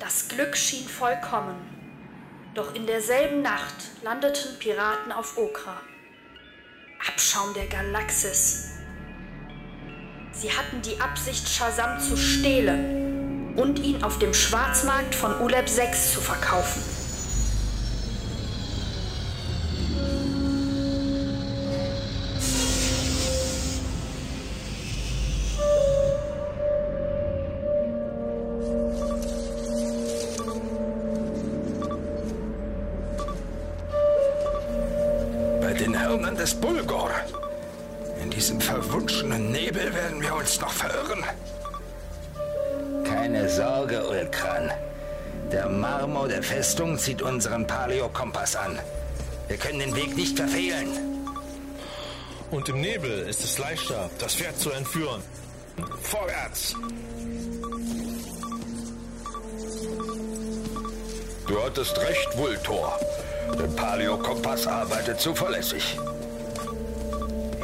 Das Glück schien vollkommen. Doch in derselben Nacht landeten Piraten auf Okra. Abschaum der Galaxis. Sie hatten die Absicht, Shazam zu stehlen und ihn auf dem Schwarzmarkt von Uleb 6 zu verkaufen. Bei den Hirnen des Bulgor. In diesem verwunschenen Nebel werden wir uns noch verirren. Keine Sorge, Ulkran. Der Marmor der Festung zieht unseren Paleo-Kompass an. Wir können den Weg nicht verfehlen. Und im Nebel ist es leichter, das Pferd zu entführen. Vorwärts! Du hattest recht, Vultor. Der Paleo-Kompass arbeitet zuverlässig.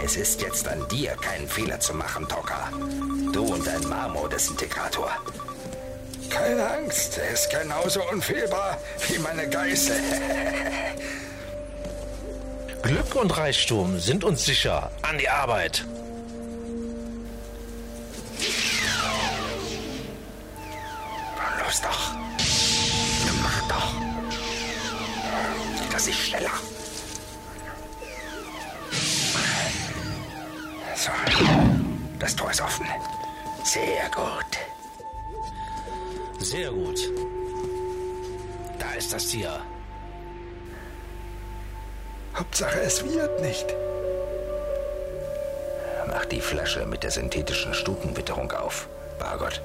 Es ist jetzt an dir, keinen Fehler zu machen, Toka. Du und dein Marmor-Desintegrator. Keine Angst, er ist genauso unfehlbar wie meine Geißel. Glück und Reichtum sind uns sicher. An die Arbeit! Los doch. Ist schneller. So. Das Tor ist offen. Sehr gut. Sehr gut. Da ist das Tier. Hauptsache, es wird nicht. Mach die Flasche mit der synthetischen Stutenwitterung auf. Bargott.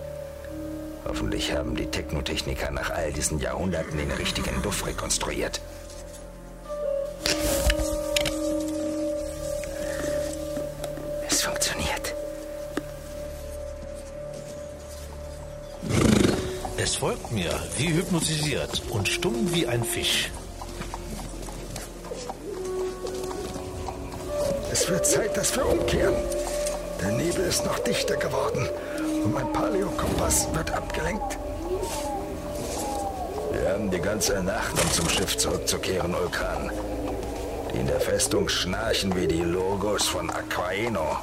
Hoffentlich haben die Technotechniker nach all diesen Jahrhunderten den richtigen Duft rekonstruiert. Es funktioniert. Es folgt mir, wie hypnotisiert und stumm wie ein Fisch. Es wird Zeit, dass wir umkehren. Der Nebel ist noch dichter geworden und mein Paleo-Kompass wird abgelenkt. Wir haben die ganze Nacht, um zum Schiff zurückzukehren, Ulkan. In der Festung schnarchen wie die Logos von Aquaeno.